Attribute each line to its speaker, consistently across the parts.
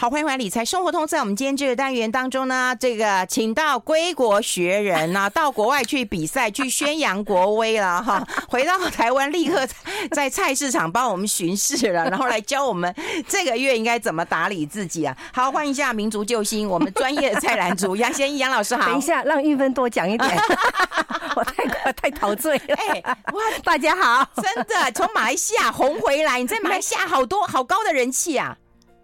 Speaker 1: 好，欢迎回来理财生活通。在我们今天这个单元当中呢，这个请到归国学人啊，到国外去比赛，去宣扬国威了哈。回到台湾，立刻在菜市场帮我们巡视了，然后来教我们这个月应该怎么打理自己啊。好，欢迎一下民族救星，我们专业的菜篮族杨先一杨老师好。
Speaker 2: 等一下，让玉芬多讲一点，我太太陶醉了。哎，哇，大家好，
Speaker 1: 真的从马来西亚红回来，你在马来西亚好多好高的人气啊。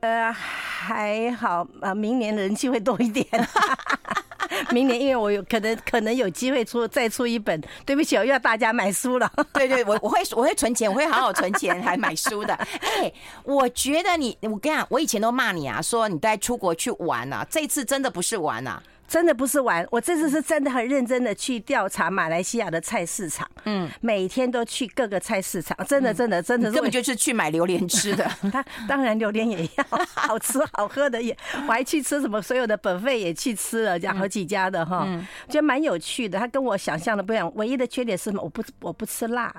Speaker 2: 呃，还好啊，明年人气会多一点。明年因为我有可能可能有机会出再出一本，对不起，我又要大家买书了。
Speaker 1: 对对，我我会我会存钱，我会好好存钱还买书的。哎，我觉得你，我跟你讲，我以前都骂你啊，说你带出国去玩啊，这次真的不是玩啊。
Speaker 2: 真的不是玩，我这次是真的很认真的去调查马来西亚的菜市场，嗯，每天都去各个菜市场，真的真的真的，
Speaker 1: 根本就是去买榴莲吃的。
Speaker 2: 他当然榴莲也要好吃好喝的也，我还去吃什么所有的 buffet 也去吃了，这样好几家的哈，觉得蛮有趣的。他跟我想象的不一样，唯一的缺点是什么？我不我不吃辣。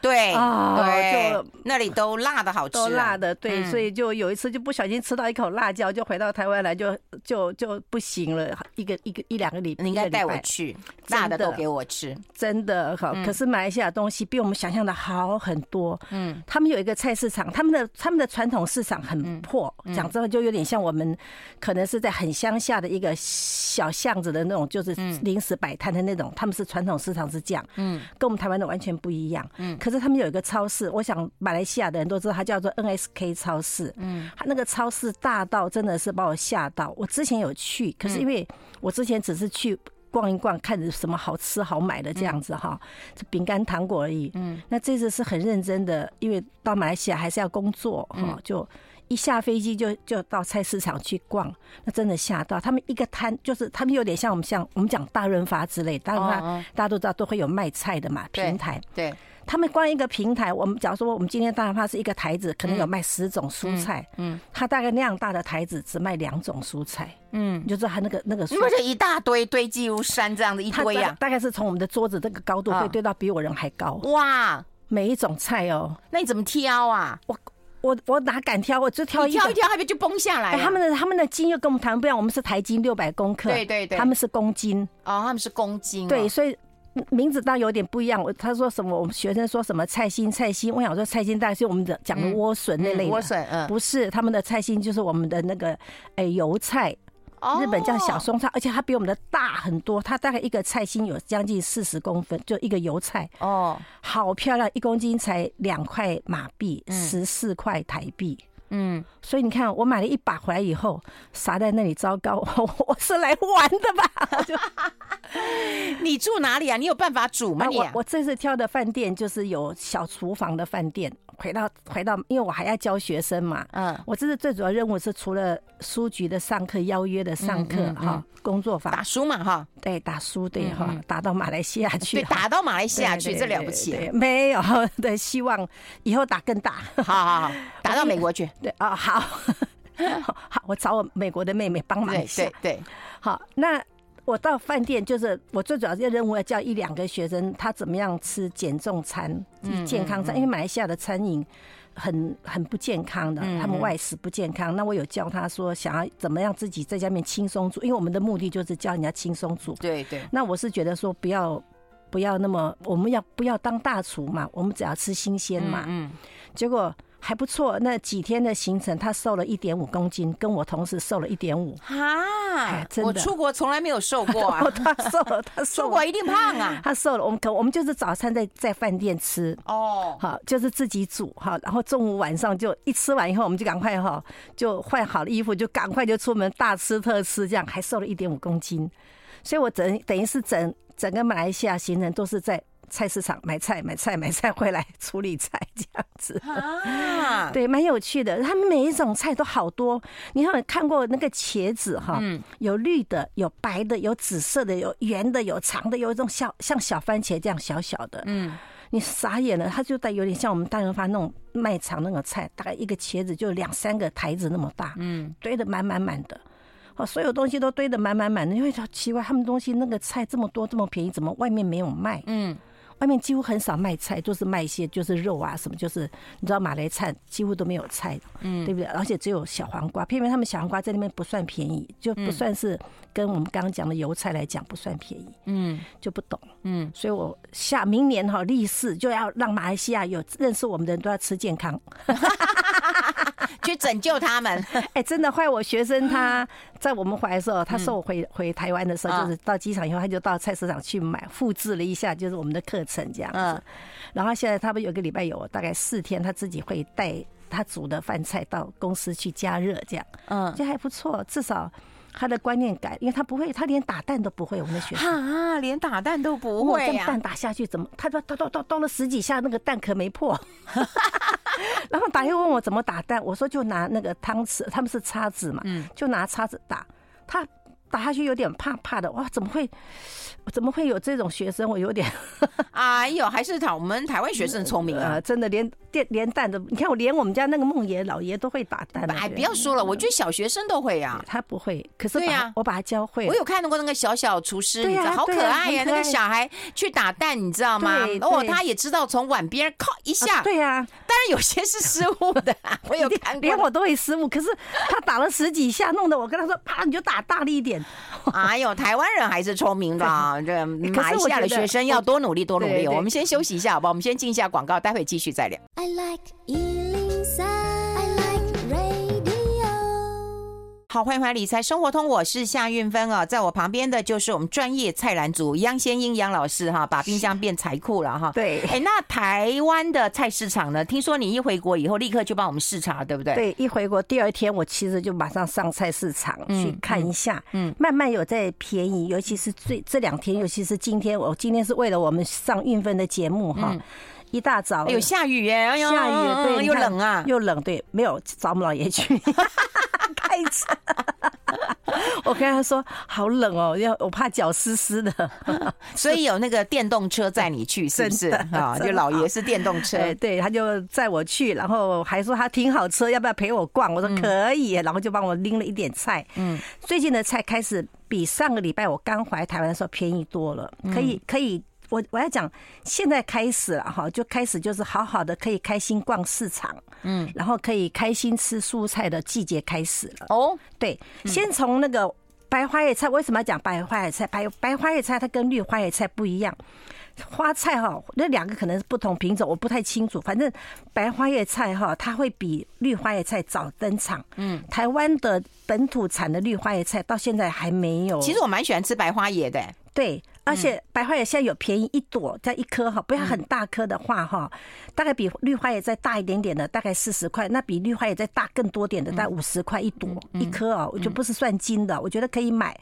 Speaker 1: 对对，就那里都辣的好吃，
Speaker 2: 都辣的。对，所以就有一次就不小心吃到一口辣椒，就回到台湾来就就就不行了。一个一个一两个礼拜，
Speaker 1: 你应该带我去，辣的都给我吃，
Speaker 2: 真的好。可是马来西亚东西比我们想象的好很多。嗯，他们有一个菜市场，他们的他们的传统市场很破，讲真的就有点像我们可能是在很乡下的一个小巷子的那种，就是临时摆摊的那种。他们是传统市场是这样，嗯，跟我们台湾的完全不一样。嗯。可是他们有一个超市，我想马来西亚的人都知道，它叫做 NSK 超市。嗯，它那个超市大到真的是把我吓到。我之前有去，可是因为我之前只是去逛一逛，看着什么好吃好买的这样子哈，这饼干糖果而已。嗯，那这次是很认真的，因为到马来西亚还是要工作哈，就一下飞机就就到菜市场去逛，那真的吓到。他们一个摊就是他们有点像我们像我们讲大润发之类，大润发大家都知道都会有卖菜的嘛平台。对。他们光一个平台，我们假如说我们今天大润发是一个台子，可能有卖十种蔬菜，嗯，它大概那样大的台子只卖两种蔬菜，嗯，你就知道他那个那个，
Speaker 1: 因为这一大堆堆积如山这样的一堆呀，
Speaker 2: 大概是从我们的桌子这个高度会堆到比我人还高，哇，每一种菜哦，
Speaker 1: 那你怎么挑啊？
Speaker 2: 我我我哪敢挑？我就挑一
Speaker 1: 挑一挑，还不就崩下来？
Speaker 2: 他们的他们的斤又跟我们台湾不一样，我们是台斤六百公克，对对对，他们是公斤。
Speaker 1: 哦，他们是公斤，
Speaker 2: 对，所以。名字倒有点不一样，我他说什么？我们学生说什么菜心菜心？我想说菜心大概是我们的讲的莴笋那类的，莴笋，嗯，不是他们的菜心就是我们的那个哎油菜，日本叫小松菜，而且它比我们的大很多，它大概一个菜心有将近四十公分，就一个油菜哦，好漂亮，一公斤才两块马币，十四块台币。嗯，所以你看，我买了一把回来以后，撒在那里，糟糕，我是来玩的吧？就
Speaker 1: 你住哪里啊？你有办法煮吗？你、
Speaker 2: 啊、我我这次挑的饭店就是有小厨房的饭店。回到回到，因为我还要教学生嘛，嗯，我这是最主要任务是除了书局的上课、邀约的上课哈，工作坊。
Speaker 1: 打书嘛哈，
Speaker 2: 对，打书对哈，打到马来西亚去，
Speaker 1: 对，打到马来西亚去，这了不起，
Speaker 2: 没有对，希望以后打更大，
Speaker 1: 好好好，打到美国去，
Speaker 2: 对啊，好，好，我找我美国的妹妹帮忙一下，对对，好，那。我到饭店，就是我最主要的任务要教一两个学生，他怎么样吃减重餐、健康餐。因为马来西亚的餐饮很很不健康的，他们外食不健康。那我有教他说，想要怎么样自己在家里面轻松煮，因为我们的目的就是教人家轻松煮。对对。那我是觉得说，不要不要那么，我们要不要当大厨嘛？我们只要吃新鲜嘛。嗯。结果。还不错，那几天的行程，他瘦了一点五公斤，跟我同时瘦了一点五。
Speaker 1: 哈，真的，我出国从来没有瘦过啊。
Speaker 2: 他瘦了，他瘦了，
Speaker 1: 出国一定胖啊。
Speaker 2: 他瘦了，我们可我们就是早餐在在饭店吃哦，好，就是自己煮哈，然后中午晚上就一吃完以后，我们就赶快哈，就换好了衣服，就赶快就出门大吃特吃，这样还瘦了一点五公斤。所以我整等于是整整个马来西亚行程都是在。菜市场买菜，买菜，买菜回来处理菜，这样子啊，对，蛮有趣的。他们每一种菜都好多。你看，看过那个茄子哈？嗯，有绿的，有白的，有紫色的，有圆的，有长的，有一种小像小番茄这样小小的。嗯，你傻眼了，它就带有点像我们大润发那种卖场那种菜，大概一个茄子就两三个台子那么大，嗯，堆得满满满的。哦，所有东西都堆得满满满的，因为奇怪，他们东西那个菜这么多这么便宜，怎么外面没有卖？嗯。外面几乎很少卖菜，都是卖一些就是肉啊什么，就是你知道马来菜几乎都没有菜，嗯，对不对？而且只有小黄瓜，偏偏他们小黄瓜在那边不算便宜，就不算是跟我们刚刚讲的油菜来讲不算便宜，嗯，就不懂，嗯，所以我下明年哈立誓就要让马来西亚有认识我们的人都要吃健康。
Speaker 1: 去拯救他们，
Speaker 2: 哎，真的，后来我学生他在我们回来的时候，他送我回回台湾的时候，就是到机场以后，他就到菜市场去买，复制了一下，就是我们的课程这样子。然后现在他们有个礼拜有大概四天，他自己会带他煮的饭菜到公司去加热，这样，嗯，就还不错，至少。他的观念改，因为他不会，他连打蛋都不会。我们的学生
Speaker 1: 啊，连打蛋都不会呀！
Speaker 2: 蛋打下去怎么？他说他都都都了十几下，那个蛋壳没破。然后打又问我怎么打蛋，我说就拿那个汤匙，他们是叉子嘛，就拿叉子打。他打下去有点怕怕的，哇，怎么会？怎么会有这种学生？我有点，
Speaker 1: 哎呦，还是台我们台湾学生聪明啊！
Speaker 2: 真的连电连蛋都，你看我连我们家那个梦爷老爷都会打蛋。
Speaker 1: 哎，不要说了，我觉得小学生都会呀。
Speaker 2: 他不会，可是对呀，我把他教会。
Speaker 1: 我有看到过那个小小厨师，你知道好可爱呀！那个小孩去打蛋，你知道吗？哦，他也知道从碗边靠一下。
Speaker 2: 对呀，
Speaker 1: 当然有些是失误的，我有看过，
Speaker 2: 连我都会失误。可是他打了十几下，弄得我跟他说：“啪，你就打大力一点。”
Speaker 1: 哎呦，台湾人还是聪明的啊。这马来西亚的学生要多努力，多努力。我们先休息一下，好不好？我们先进一下广告，待会继续再聊。I like 好，欢迎回来理财生活通，我是夏运芬啊，在我旁边的就是我们专业菜篮族杨先英杨老师哈，把冰箱变财库了哈。
Speaker 2: 对，
Speaker 1: 哎，那台湾的菜市场呢？听说你一回国以后，立刻就帮我们视察，对不对？
Speaker 2: 对，一回国第二天，我其实就马上上菜市场去看一下，嗯，慢慢有在便宜，尤其是最这两天，尤其是今天，我今天是为了我们上运芬的节目哈，一大早
Speaker 1: 有下雨耶，
Speaker 2: 下雨对，
Speaker 1: 又冷啊，
Speaker 2: 又冷，对，没有找我们老爷去。开车，我跟他说好冷哦，要我怕脚湿湿的，
Speaker 1: 所以有那个电动车载你去，是不是啊？就老爷是电动车，
Speaker 2: 对，他就载我去，然后还说他停好车，要不要陪我逛？我说可以，然后就帮我拎了一点菜。嗯，最近的菜开始比上个礼拜我刚回来台湾的时候便宜多了，可以可以。我我要讲，现在开始了哈，就开始就是好好的可以开心逛市场，嗯，然后可以开心吃蔬菜的季节开始了。哦，对，先从那个白花叶菜，为什么要讲白花叶菜？白白花叶菜它跟绿花叶菜不一样，花菜哈，那两个可能是不同品种，我不太清楚。反正白花叶菜哈，它会比绿花叶菜早登场。嗯，台湾的本土产的绿花叶菜到现在还没有。
Speaker 1: 其实我蛮喜欢吃白花叶的。
Speaker 2: 对。而且白花也现在有便宜一朵，在一颗哈，不要很大颗的话哈，大概比绿花也再大一点点的，大概四十块。那比绿花也再大更多点的，大概五十块一朵一颗哦，我就不是算金的，我觉得可以买。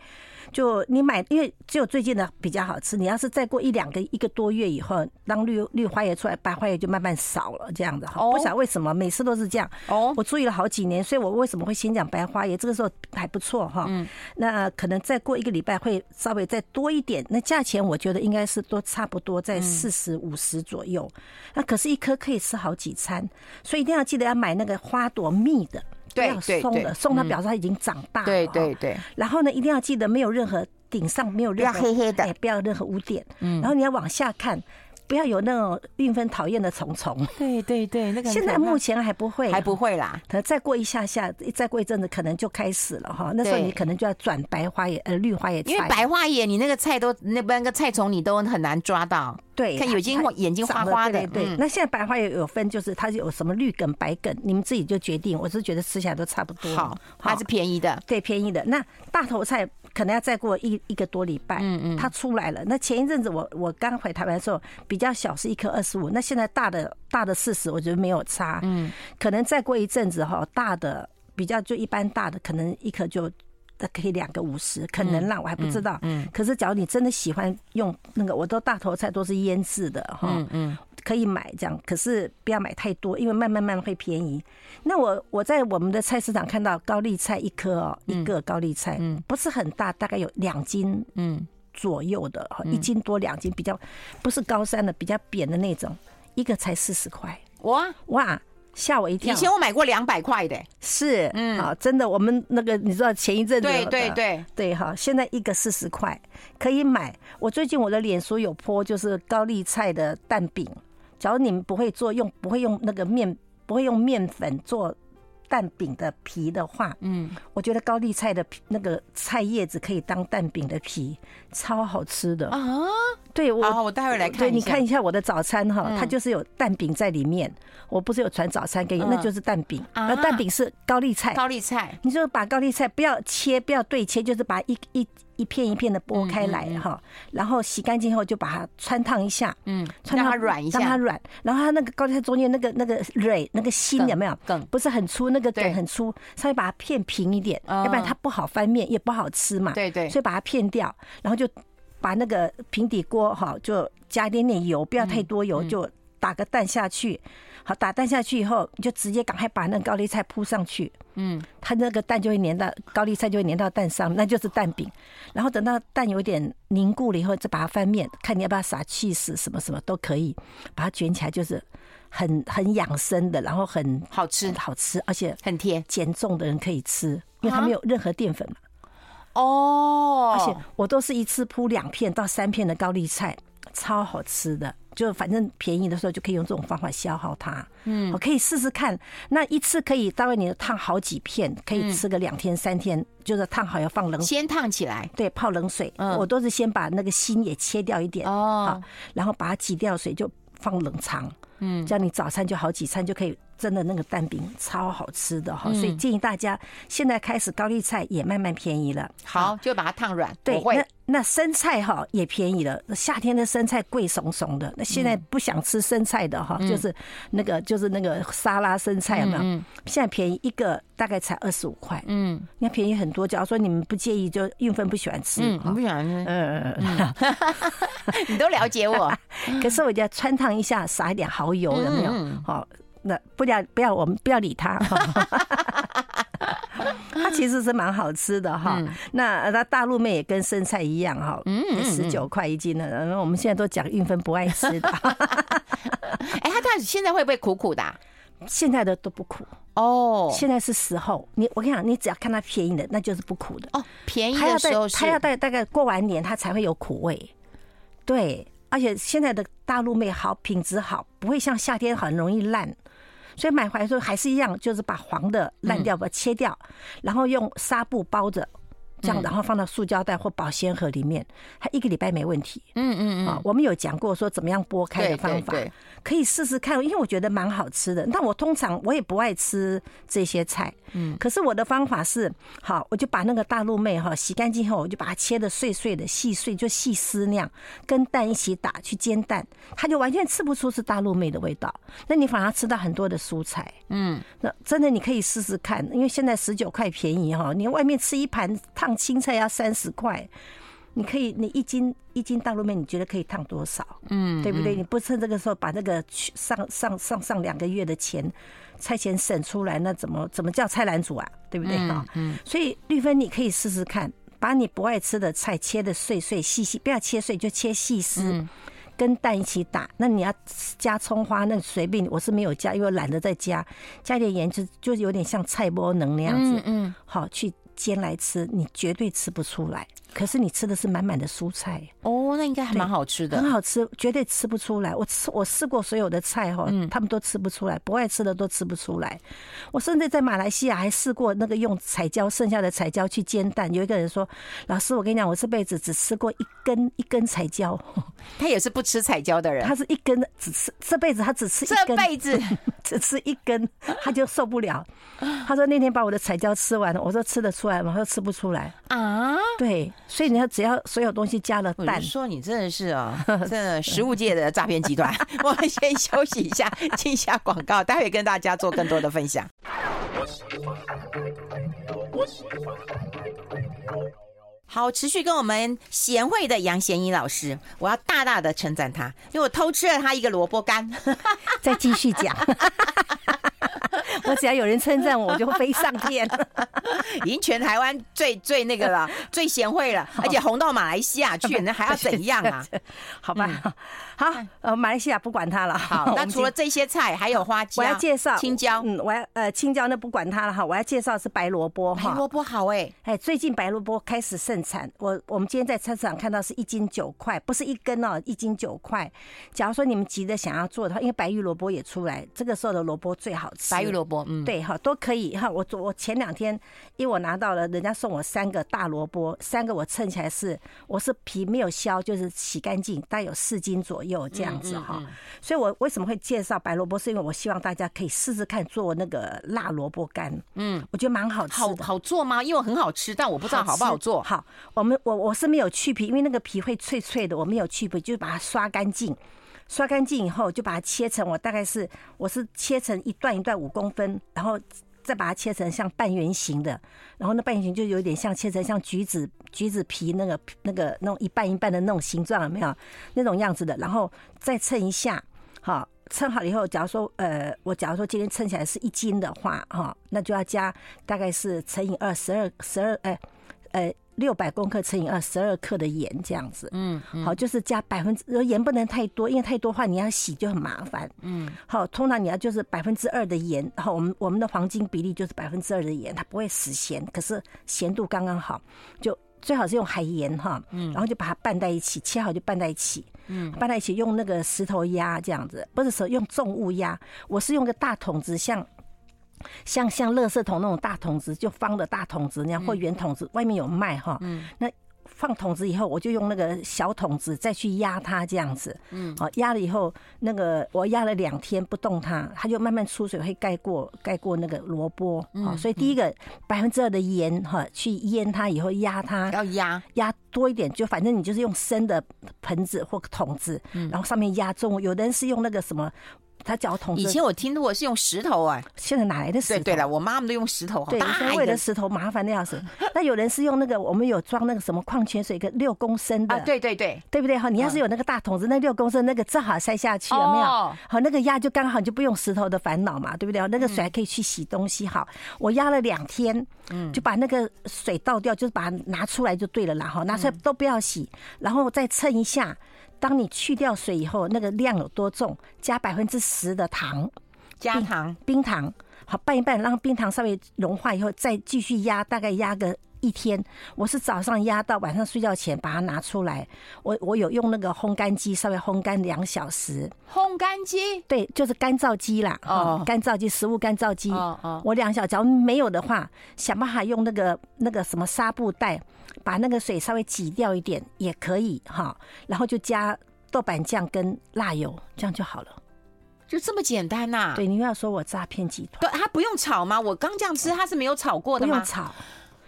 Speaker 2: 就你买，因为只有最近的比较好吃。你要是再过一两个一个多月以后，当绿绿花椰出来，白花椰就慢慢少了，这样的哈。不晓得为什么每次都是这样。哦，我注意了好几年，所以我为什么会先讲白花椰？这个时候还不错哈。嗯。那可能再过一个礼拜会稍微再多一点。那价钱我觉得应该是都差不多在四十五十左右。那可是，一颗可以吃好几餐，所以一定要记得要买那个花朵蜜的。对，松了，松它表示它已经长大了。
Speaker 1: 对对对。
Speaker 2: 然后呢，一定要记得没有任何顶上没有任何
Speaker 1: 黑黑的，
Speaker 2: 不要任何污点。嗯。然后你要往下看，不要有那种韵芬讨厌的虫虫。
Speaker 1: 对对对，那个
Speaker 2: 现在目前还不会，
Speaker 1: 还不会啦。
Speaker 2: 可能再过一下下，再过一阵子，可能就开始了哈。那时候你可能就要转白花叶呃绿花叶菜，
Speaker 1: 因为白花叶你那个菜都那边个菜虫你都很难抓到。
Speaker 2: 对，
Speaker 1: 看有睛眼睛花花的。
Speaker 2: 对，那现在白花也有分，就是它有什么绿梗、白梗，你们自己就决定。我是觉得吃起来都差不多。
Speaker 1: 好，还是便宜的。
Speaker 2: 对，便宜的。那大头菜可能要再过一一个多礼拜，嗯嗯，它出来了。那前一阵子我我刚回台湾的时候，比较小是一颗二十五，那现在大的大的四十，我觉得没有差。嗯，可能再过一阵子哈，大的比较就一般大的，可能一颗就。那可以两个五十，可能啦，我还不知道。嗯，可是假如你真的喜欢用那个，我都大头菜都是腌制的哈。嗯嗯，可以买这样，可是不要买太多，因为慢慢慢慢会便宜。那我我在我们的菜市场看到高丽菜一颗哦，一个高丽菜，嗯，不是很大，大概有两斤嗯左右的，一斤多两斤，比较不是高山的，比较扁的那种，一个才四十块。哇哇！吓我一跳。
Speaker 1: 以前我买过两百块的，
Speaker 2: 是，嗯，啊，真的，我们那个你知道前一阵子，
Speaker 1: 对对对
Speaker 2: 对哈，现在一个四十块可以买。我最近我的脸书有 po，就是高丽菜的蛋饼。假如你们不会做，用不会用那个面，不会用面粉做。蛋饼的皮的话，嗯，我觉得高丽菜的皮那个菜叶子可以当蛋饼的皮，超好吃的啊！对，我
Speaker 1: 好，我待会来看。
Speaker 2: 对，你看一下我的早餐哈，它就是有蛋饼在里面。我不是有传早餐给你，那就是蛋饼。那蛋饼是高丽菜，
Speaker 1: 高丽菜，
Speaker 2: 你就把高丽菜不要切，不要对切，就是把一一。一片一片的剥开来哈，然后洗干净后就把它穿烫一下，嗯，
Speaker 1: 穿烫它软一下，
Speaker 2: 让它软。然后它那个高丽菜中间那个那个蕊那个心有没有？梗不是很粗，那个梗很粗，稍微把它片平一点，要不然它不好翻面，也不好吃嘛。对对，所以把它片掉，然后就把那个平底锅哈，就加一点点油，不要太多油，就打个蛋下去。好，打蛋下去以后，你就直接赶快把那个高丽菜铺上去。嗯，它那个蛋就会粘到高丽菜，就会粘到蛋上，那就是蛋饼。然后等到蛋有点凝固了以后，再把它翻面，看你要不要撒气死，什么什么都可以，把它卷起来，就是很很养生的，然后很
Speaker 1: 好吃，
Speaker 2: 好吃，而且
Speaker 1: 很甜。
Speaker 2: 减重的人可以吃，因为它没有任何淀粉嘛。
Speaker 1: 哦，
Speaker 2: 而且我都是一次铺两片到三片的高丽菜，超好吃的。就反正便宜的时候就可以用这种方法消耗它，嗯，我可以试试看。那一次可以大概你烫好几片，可以吃个两天三天。就是烫好要放冷水，
Speaker 1: 先烫起来，
Speaker 2: 对，泡冷水。我都是先把那个心也切掉一点，哦，然后把它挤掉水就放冷藏，嗯，这样你早餐就好几餐就可以。真的那个蛋饼超好吃的哈，所以建议大家现在开始高丽菜也慢慢便宜了。
Speaker 1: 好，就把它烫软。
Speaker 2: 对，那那生菜哈也便宜了。夏天的生菜贵怂怂的，那现在不想吃生菜的哈，就是那个就是那个沙拉生菜有没有？现在便宜一个大概才二十五块。嗯，那便宜很多。假如说你们不介意，就运分不喜欢吃，
Speaker 1: 嗯，不喜欢吃。嗯嗯嗯，你都了解我。
Speaker 2: 可是我就要汆烫一下，撒一点蚝油有没有？好。那不要不要，我们不要理他。它其实是蛮好吃的哈。那那大陆妹也跟生菜一样哈，嗯，十九块一斤的。然后我们现在都讲运分不爱吃的。
Speaker 1: 哎，它到底现在会不会苦苦的？
Speaker 2: 现在的都不苦哦。现在是时候，你我跟你讲，你只要看它便宜的，那就是不苦的哦。
Speaker 1: 便宜的时候，
Speaker 2: 它要大大概过完年，它才会有苦味。对，而且现在的大陆妹好，品质好，不会像夏天很容易烂。所以买回来的时候还是一样，就是把黄的烂掉，把它切掉，然后用纱布包着。这样，然后放到塑胶袋或保鲜盒里面，它一个礼拜没问题。嗯嗯嗯。啊，我们有讲过说怎么样剥开的方法，可以试试看，因为我觉得蛮好吃的。但我通常我也不爱吃这些菜，嗯。可是我的方法是，好，我就把那个大陆妹哈洗干净后，我就把它切的碎碎的、细碎，就细丝那样，跟蛋一起打去煎蛋，它就完全吃不出是大陆妹的味道。那你反而吃到很多的蔬菜，嗯。那真的你可以试试看，因为现在十九块便宜哈，你外面吃一盘烫青菜要三十块，你可以，你一斤一斤大陆面，你觉得可以烫多少？嗯，对不对？你不趁这个时候把那个上上上上两个月的钱菜钱省出来，那怎么怎么叫菜篮子啊？对不对？啊，嗯，所以绿芬你可以试试看，把你不爱吃的菜切的碎碎细细，不要切碎就切细丝，跟蛋一起打。那你要加葱花，那随便，我是没有加，因为懒得再加，加点盐就就有点像菜包能那样子。嗯，好去。煎来吃，你绝对吃不出来。可是你吃的是满满的蔬菜
Speaker 1: 哦，那应该还蛮好吃的，
Speaker 2: 很好吃，绝对吃不出来。我吃我试过所有的菜哈，他们都吃不出来，不爱吃的都吃不出来。我甚至在马来西亚还试过那个用彩椒剩下的彩椒去煎蛋。有一个人说：“老师，我跟你讲，我这辈子只吃过一根一根彩椒。”
Speaker 1: 他也是不吃彩椒的人，
Speaker 2: 他是一根只吃，这辈子他只吃一根，
Speaker 1: 这辈子
Speaker 2: 只吃一根，他就受不了。他说那天把我的彩椒吃完了，我说吃得出来吗？他说吃不出来啊。对，所以你要只要。所有东西加了蛋，
Speaker 1: 说你真的是啊，真的食物界的诈骗集团。我们先休息一下，进一下广告，待会跟大家做更多的分享。好，持续跟我们贤惠的杨贤一老师，我要大大的称赞他，因为我偷吃了他一个萝卜干。
Speaker 2: 再继续讲。我只要有人称赞我，我就飞上天，
Speaker 1: 已经全台湾最最那个了，最贤惠了，而且红到马来西亚去，那还要怎样啊？
Speaker 2: 好吧，好，呃，马来西亚不管它了。
Speaker 1: 好，那除了这些菜，还有花椒，
Speaker 2: 我要介绍
Speaker 1: 青椒。
Speaker 2: 嗯，我要呃青椒那不管它了哈，我要介绍是白萝卜哈。
Speaker 1: 白萝卜好哎，
Speaker 2: 哎，最近白萝卜开始盛产。我我们今天在菜市场看到是一斤九块，不是一根哦，一斤九块。假如说你们急着想要做的话，因为白玉萝卜也出来，这个时候的萝卜最好吃。
Speaker 1: 白玉萝卜，嗯，
Speaker 2: 对哈，都可以哈。我我前两天因为我拿到了，人家送我三个大萝卜，三个我称起来是我是皮没有削，就是洗干净，大概有四斤左右这样子哈。所以我为什么会介绍白萝卜，是因为我希望大家可以试试看做那个辣萝卜干。嗯，我觉得蛮好吃的。
Speaker 1: 好好做吗？因为很好吃，但我不知道好不好做。
Speaker 2: 好，我们我我是没有去皮，因为那个皮会脆脆的，我没有去皮，就是把它刷干净。刷干净以后，就把它切成，我大概是我是切成一段一段五公分，然后再把它切成像半圆形的，然后那半圆形就有点像切成像橘子橘子皮那个那个那种一半一半的那种形状，有没有那种样子的？然后再称一下，好，称好了以后，假如说呃，我假如说今天称起来是一斤的话，哈，那就要加大概是乘以二十二十二哎，呃。六百公克乘以二，十二克的盐这样子。嗯，好，就是加百分之，盐不能太多，因为太多的话你要洗就很麻烦。嗯，好，通常你要就是百分之二的盐，然后我们我们的黄金比例就是百分之二的盐，它不会死咸，可是咸度刚刚好，就最好是用海盐哈。嗯，然后就把它拌在一起，切好就拌在一起。嗯，拌在一起用那个石头压这样子，不是说用重物压，我是用个大桶子像。像像垃圾桶那种大桶子，就方的大桶子那样，或圆桶子，外面有卖哈。嗯，那放桶子以后，我就用那个小桶子再去压它这样子。嗯，好，压了以后，那个我压了两天不动它，它就慢慢出水，会盖过盖过那个萝卜。好，所以第一个百分之二的盐哈，去腌它以后压它，
Speaker 1: 要压
Speaker 2: 压多一点，就反正你就是用深的盆子或桶子，然后上面压重。有的人是用那个什么。他脚桶，
Speaker 1: 以前我听过是用石头啊，
Speaker 2: 现在哪来的石头？
Speaker 1: 对对了，我妈妈都用石头，
Speaker 2: 对，为了石头麻烦的要死。那有人是用那个，我们有装那个什么矿泉水，个六公升的，
Speaker 1: 对对对，
Speaker 2: 对不对？哈，你要是有那个大桶子，那六公升那个正好塞下去，有没有？好，那个压就刚好，就不用石头的烦恼嘛，对不对？那个水还可以去洗东西。好，我压了两天，嗯，就把那个水倒掉，就是把它拿出来就对了啦。哈，拿出来都不要洗，然后再称一下。当你去掉水以后，那个量有多重？加百分之十的糖，
Speaker 1: 加糖
Speaker 2: 冰糖，好拌一拌，让冰糖稍微融化以后，再继续压，大概压个一天。我是早上压到晚上睡觉前把它拿出来。我我有用那个烘干机稍微烘干两小时。
Speaker 1: 烘干机？
Speaker 2: 对，就是干燥机啦。哦，干燥机，食物干燥机。哦哦。我两小时，假如没有的话，想办法用那个那个什么纱布袋。把那个水稍微挤掉一点也可以哈，然后就加豆瓣酱跟辣油，这样就好了，
Speaker 1: 就这么简单呐？
Speaker 2: 对，你又要说我诈骗集团，
Speaker 1: 对，它不用炒吗？我刚这样吃，它是没有炒过的吗？
Speaker 2: 不用炒。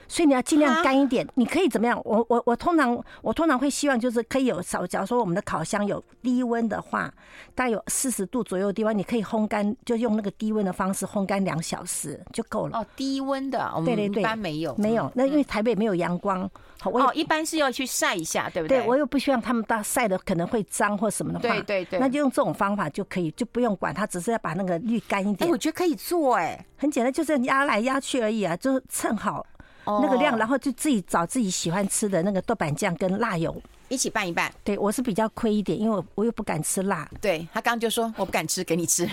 Speaker 2: 所以你要尽量干一点，你可以怎么样？我我我通常我通常会希望就是可以有少，假如说我们的烤箱有低温的话，大概有四十度左右的地方，你可以烘干，就用那个低温的方式烘干两小时就够了。哦，
Speaker 1: 低温的，我们一般没有，
Speaker 2: 没有。那因为台北没有阳光，好，我
Speaker 1: 哦，一般是要去晒一下，对不对？
Speaker 2: 对，我又不希望他们到晒的可能会脏或什么的话，
Speaker 1: 对对对，
Speaker 2: 那就用这种方法就可以，就不用管它，只是要把那个滤干一点。
Speaker 1: 哎，我觉得可以做，哎，
Speaker 2: 很简单，就是压来压去而已啊，就是称好。那个量，然后就自己找自己喜欢吃的那个豆瓣酱跟辣油
Speaker 1: 一起拌一拌。
Speaker 2: 对，我是比较亏一点，因为我我又不敢吃辣。
Speaker 1: 对，他刚刚就说我不敢吃，给你吃。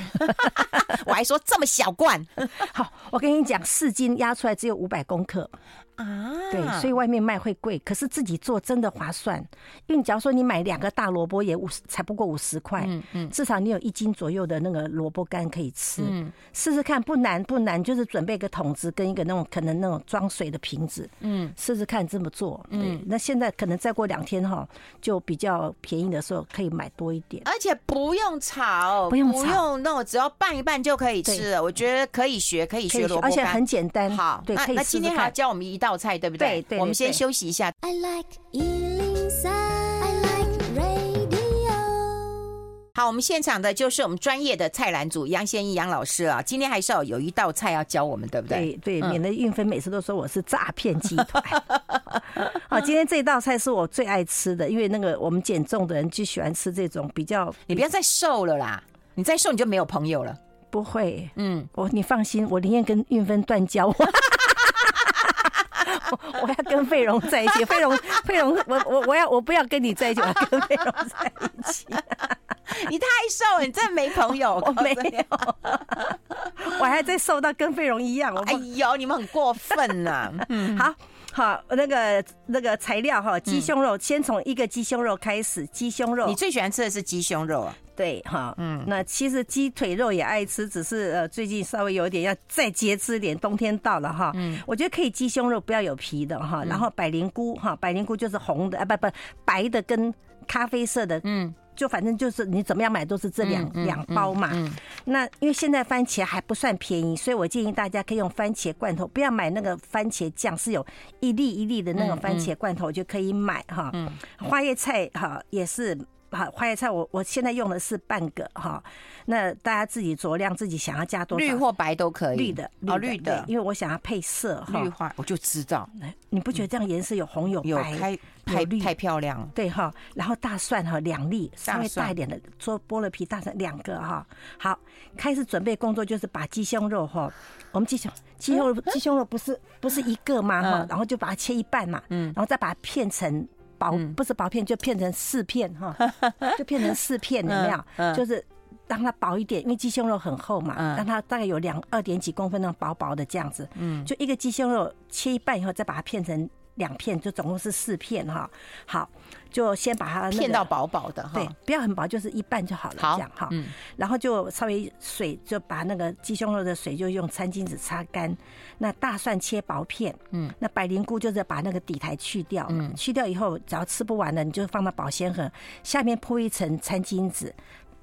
Speaker 1: 我还说这么小罐，
Speaker 2: 好，我跟你讲，四斤压出来只有五百公克。啊，对，所以外面卖会贵，可是自己做真的划算。因为假如说你买两个大萝卜也五十，才不过五十块，嗯嗯，至少你有一斤左右的那个萝卜干可以吃。嗯，试试看，不难不难，就是准备个桶子跟一个那种可能那种装水的瓶子。嗯，试试看这么做。嗯，那现在可能再过两天哈，就比较便宜的时候可以买多一点，
Speaker 1: 而且不用炒，
Speaker 2: 不用炒，
Speaker 1: 不用弄，只要拌一拌就可以吃了。我觉得可以学，可以学萝卜干，
Speaker 2: 而且很简单。
Speaker 1: 好，对，那那今天还要教我们一道。菜对不对？对，对，对，我们先休息一下。I like 103, I like radio。好，我们现场的就是我们专业的菜篮组杨先一杨老师啊。今天还是要有一道菜要教我们，对不对？
Speaker 2: 对对，免得运芬每次都说我是诈骗集团。好，今天这道菜是我最爱吃的，因为那个我们减重的人就喜欢吃这种比较。
Speaker 1: 你不要再瘦了啦，你再瘦你就没有朋友了。
Speaker 2: 不会，嗯，我你放心，我宁愿跟运芬断交。我要跟费荣在一起，费荣费荣，我我我要我不要跟你在一起，我要跟费荣在一起。
Speaker 1: 你太瘦了，你真的没朋友。
Speaker 2: 我没有，我还在瘦到跟费荣一样。
Speaker 1: 哎呦，你们很过分呐、啊！嗯，
Speaker 2: 好好，那个那个材料哈，鸡胸肉，先从一个鸡胸肉开始。鸡胸肉，
Speaker 1: 你最喜欢吃的是鸡胸肉啊？
Speaker 2: 对哈，嗯，那其实鸡腿肉也爱吃，只是呃最近稍微有点要再节制一点，冬天到了哈，嗯，我觉得可以鸡胸肉不要有皮的哈，然后百灵菇哈，百灵菇就是红的啊，不不白的跟咖啡色的，嗯，就反正就是你怎么样买都是这两两包嘛，那因为现在番茄还不算便宜，所以我建议大家可以用番茄罐头，不要买那个番茄酱，是有一粒一粒的那种番茄罐头就可以买哈，花椰菜哈也是。好，花椰菜我我现在用的是半个哈，那大家自己酌量，自己想要加多少，
Speaker 1: 绿或白都可以。
Speaker 2: 绿的，
Speaker 1: 哦，绿的，
Speaker 2: 因为我想要配色哈。
Speaker 1: 绿花我就知道，
Speaker 2: 你不觉得这样颜色有红有白，
Speaker 1: 有太太太漂亮了？
Speaker 2: 对哈，然后大蒜哈两粒，稍微大一点的，做剥了皮大蒜两个哈。好，开始准备工作就是把鸡胸肉哈，我们鸡胸鸡胸肉鸡胸肉不是不是一个吗？哈，然后就把它切一半嘛，嗯，然后再把它片成。薄不是薄片，就片成四片哈，就片成四片，有没有？就是让它薄一点，因为鸡胸肉很厚嘛，让它大概有两二点几公分那种薄薄的这样子。嗯，就一个鸡胸肉切一半以后，再把它片成两片，就总共是四片哈。好。就先把它
Speaker 1: 片到薄薄的
Speaker 2: 哈，对，不要很薄，就是一半就好了。这样哈，然后就稍微水就把那个鸡胸肉的水就用餐巾纸擦干。那大蒜切薄片，嗯，那百灵菇就是把那个底台去掉，嗯，去掉以后，只要吃不完的，你就放到保鲜盒，下面铺一层餐巾纸，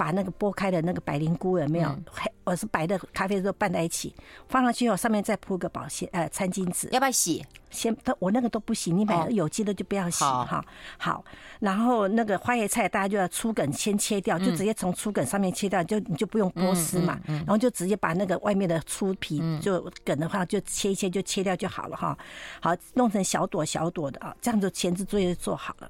Speaker 2: 把那个剥开的那个白灵菇有没有？黑，我是白的咖啡豆拌在一起，放上去以后，上面再铺个保鲜呃餐巾纸，
Speaker 1: 要不要洗？
Speaker 2: 先，我那个都不洗，你买有机的就不要洗哈。好，然后那个花椰菜，大家就要粗梗先切掉，就直接从粗梗上面切掉，就你就不用剥丝嘛。然后就直接把那个外面的粗皮，就梗的话就切一切就切掉就好了哈。好，弄成小朵小朵的啊，这样子前置作业就做好了。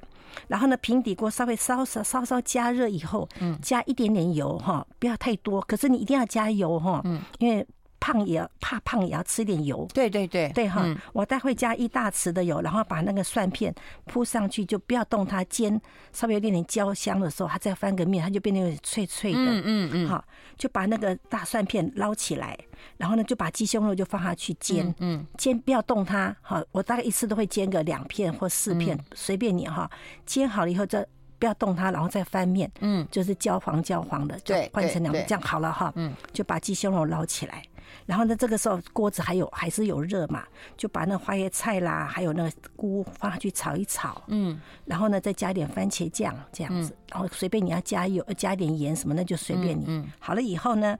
Speaker 2: 然后呢，平底锅稍微稍稍稍稍加热以后，加一点点油哈，不要太多，可是你一定要加油哈，因为。胖也要怕胖，也要吃点油。
Speaker 1: 对对对，
Speaker 2: 对哈。我待会加一大匙的油，然后把那个蒜片铺上去，就不要动它，煎稍微有点点焦香的时候，它再翻个面，它就变得有点脆脆的。嗯嗯嗯。好，就把那个大蒜片捞起来，然后呢，就把鸡胸肉就放下去煎。嗯。煎不要动它。好，我大概一次都会煎个两片或四片，随便你哈。煎好了以后，再不要动它，然后再翻面。嗯。就是焦黄焦黄的，就换成两片，这样好了哈。嗯。就把鸡胸肉捞起来。然后呢，这个时候锅子还有还是有热嘛，就把那花椰菜啦，还有那个菇放下去炒一炒，嗯，然后呢再加一点番茄酱这样子，然后随便你要加油加一点盐什么那就随便你。嗯，好了以后呢，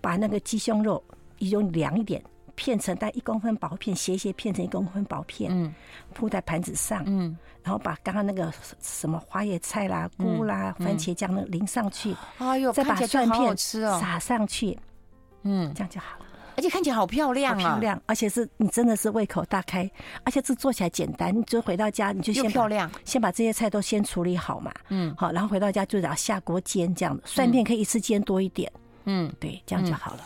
Speaker 2: 把那个鸡胸肉用凉一点，片成大概一公分薄片，斜斜片成一公分薄片，嗯，铺在盘子上，嗯，然后把刚刚那个什么花椰菜啦、菇啦、番茄酱那淋上去，哎呦，再把蒜片撒上去，嗯，这样就好了。
Speaker 1: 而且看起来好漂亮啊！
Speaker 2: 漂亮，而且是你真的是胃口大开，而且这做起来简单，你就回到家你就先
Speaker 1: 漂亮，
Speaker 2: 先把这些菜都先处理好嘛，嗯，好，然后回到家就然后下锅煎这样的，蒜片可以一次煎多一点，嗯，对，这样就好了。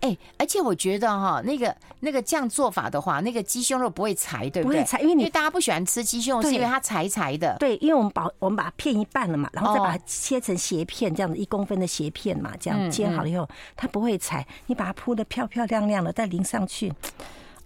Speaker 1: 哎、欸，而且我觉得哈，那个那个这样做法的话，那个鸡胸肉不会柴，对不对？不会柴，因为你因为大家不喜欢吃鸡胸肉，是因为它柴柴的。
Speaker 2: 对，因为我们把我们把它片一半了嘛，然后再把它切成斜片，这样子一公分的斜片嘛，这样煎好了以后，它不会柴。你把它铺的漂漂亮亮的，再淋上去，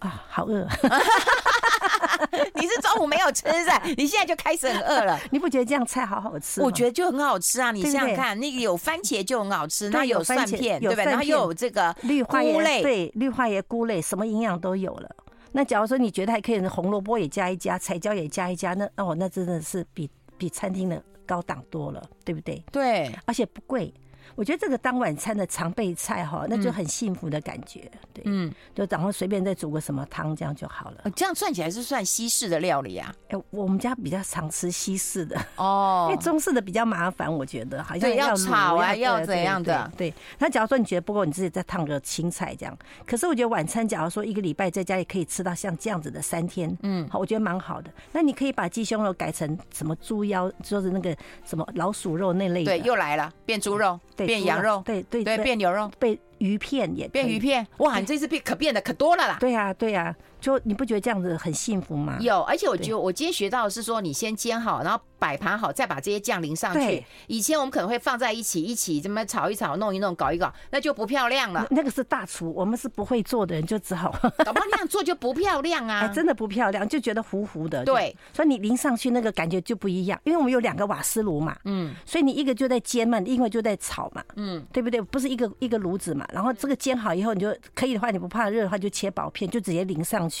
Speaker 2: 啊，好饿。
Speaker 1: 你是中午没有吃噻，你现在就开始很饿了。
Speaker 2: 你不觉得这样菜好好吃？
Speaker 1: 我觉得就很好吃啊！你想想看，那个有番茄就很好吃，那有蒜片，对不对？然后又有这个绿花叶，
Speaker 2: 对，绿花叶菇类，什么营养都有了。那假如说你觉得还可以，红萝卜也加一加，彩椒也加一加，那哦，那真的是比比餐厅的高档多了，对不对？
Speaker 1: 对，
Speaker 2: 而且不贵。我觉得这个当晚餐的常备菜哈，那就很幸福的感觉。对，嗯，就然后随便再煮个什么汤，这样就好了。
Speaker 1: 这样算起来是算西式的料理啊？
Speaker 2: 哎，我们家比较常吃西式的哦，因为中式的比较麻烦，我觉得好像要
Speaker 1: 炒啊，要怎样的？
Speaker 2: 对。那假如说你觉得不够，你自己再烫个青菜这样。可是我觉得晚餐，假如说一个礼拜在家里可以吃到像这样子的三天，嗯，好，我觉得蛮好的。那你可以把鸡胸肉改成什么猪腰，就是那个什么老鼠肉那类的。
Speaker 1: 对，又来了，变猪肉。变羊肉，
Speaker 2: 对对
Speaker 1: 对，变牛肉，
Speaker 2: 变鱼片也
Speaker 1: 变鱼片。哇，你这次变可变的可多了啦。
Speaker 2: 对呀，对呀。就你不觉得这样子很幸福吗？
Speaker 1: 有，而且我觉得我今天学到的是说，你先煎好，然后摆盘好，再把这些酱淋上去。以前我们可能会放在一起，一起这么炒一炒，弄一弄，搞一搞，那就不漂亮了。
Speaker 2: 那个是大厨，我们是不会做的人，就只好
Speaker 1: 搞不好那样做就不漂亮啊！
Speaker 2: 真的不漂亮，就觉得糊糊的。
Speaker 1: 对，
Speaker 2: 所以你淋上去那个感觉就不一样，因为我们有两个瓦斯炉嘛，嗯，所以你一个就在煎嘛，另外就在炒嘛，嗯，对不对？不是一个一个炉子嘛，然后这个煎好以后，你就可以的话，你不怕热的话，就切薄片，就直接淋上去。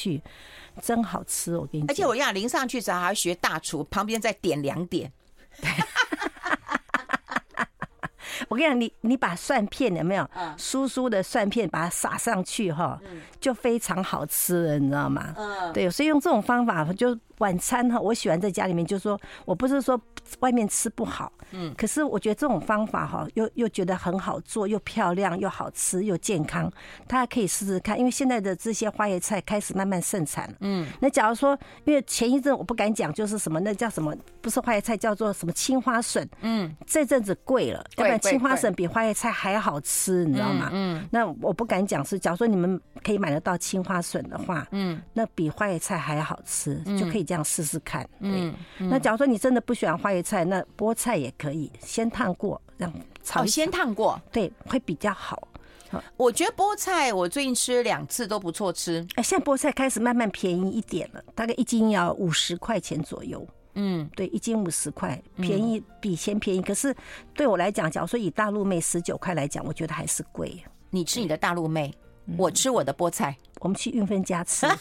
Speaker 2: 真好吃，我跟你讲。
Speaker 1: 而且我要淋上去时候还要学大厨，旁边再点两点。
Speaker 2: 我跟你讲，你你把蒜片有没有？酥酥的蒜片把它撒上去哈，就非常好吃了，你知道吗？嗯，对，所以用这种方法就。晚餐哈，我喜欢在家里面，就是说我不是说外面吃不好，嗯，可是我觉得这种方法哈，又又觉得很好做，又漂亮，又好吃，又健康，大家可以试试看。因为现在的这些花椰菜开始慢慢盛产，嗯，那假如说，因为前一阵我不敢讲，就是什么那叫什么，不是花椰菜，叫做什么青花笋，嗯，这阵子贵了，要不然青花笋比花椰菜还好吃，你知道吗？嗯，那我不敢讲是，假如说你们可以买得到青花笋的话，嗯，那比花椰菜还好吃，就可以。这样试试看，嗯，那假如说你真的不喜欢花椰菜，那菠菜也可以先烫过，这样炒，
Speaker 1: 哦，先烫过，
Speaker 2: 对，会比较好。
Speaker 1: 我觉得菠菜我最近吃两次都不错吃，
Speaker 2: 哎，现在菠菜开始慢慢便宜一点了，大概一斤要五十块钱左右。嗯，对，一斤五十块，便宜比以前便宜。可是对我来讲，假如说以大陆妹十九块来讲，我觉得还是贵。
Speaker 1: 你吃你的大陆妹，我吃我的菠菜，
Speaker 2: 我们去运芬家吃。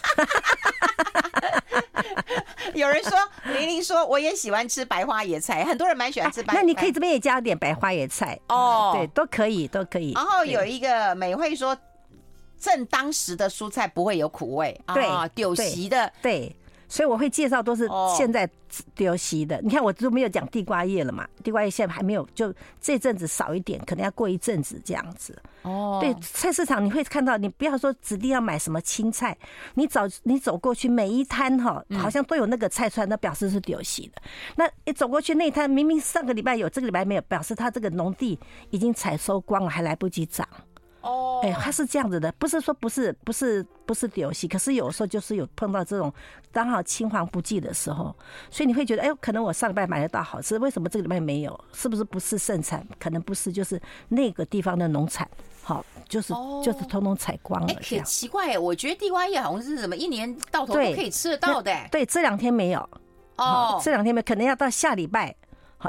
Speaker 1: 有人说，玲玲说，我也喜欢吃白花野菜，很多人蛮喜欢吃白。
Speaker 2: 那你可以这边也加点白花野菜哦，对，都可以，都可以。
Speaker 1: 然后有一个美惠说，正当时的蔬菜不会有苦味，对，丢席的，
Speaker 2: 对。所以我会介绍都是现在丢席的。你看我都没有讲地瓜叶了嘛，地瓜叶现在还没有，就这阵子少一点，可能要过一阵子这样子。哦，对，菜市场你会看到，你不要说指定要买什么青菜，你走你走过去每一摊哈，好像都有那个菜出来，那表示是丢席的。那你走过去那一摊，明明上个礼拜有，这个礼拜没有，表示他这个农地已经采收光了，还来不及长。哦，哎，它是这样子的，不是说不是不是不是丢席，可是有时候就是有碰到这种刚好青黄不接的时候，所以你会觉得，哎，可能我上礼拜买得到好吃，为什么这个礼拜没有？是不是不是盛产？可能不是，就是那个地方的农产，好，就是就是通通采光了。哎，
Speaker 1: 很奇怪，我觉得地瓜叶好像是什么一年到头都可以吃得到的。
Speaker 2: 对，这两天没有。哦，这两天没有，可能要到下礼拜。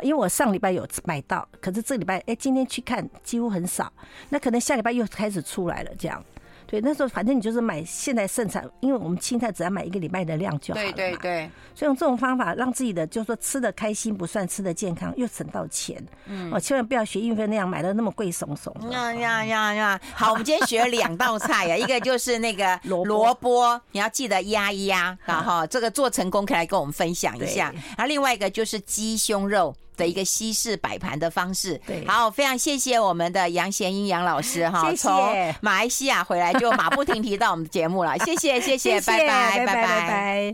Speaker 2: 因为我上礼拜有买到，可是这礼拜哎，今天去看几乎很少，那可能下礼拜又开始出来了，这样。对，那时候反正你就是买现在盛产，因为我们青菜只要买一个礼拜的量就好了嘛。对对对。所以用这种方法让自己的就是说吃的开心不算吃的健康，又省到钱。嗯。哦，千万不要学运费那样买的那么贵怂怂。
Speaker 1: 呀呀呀呀！好，我们今天学了两道菜呀，一个就是那个 萝萝卜，你要记得压一压，然后这个做成功可以来跟我们分享一下。然后另外一个就是鸡胸肉的一个西式摆盘的方式。对。好，非常谢谢我们的杨贤英杨老师哈，从马来西亚回来。就马不停蹄到我们的节目了，谢谢谢谢，拜拜拜拜拜拜。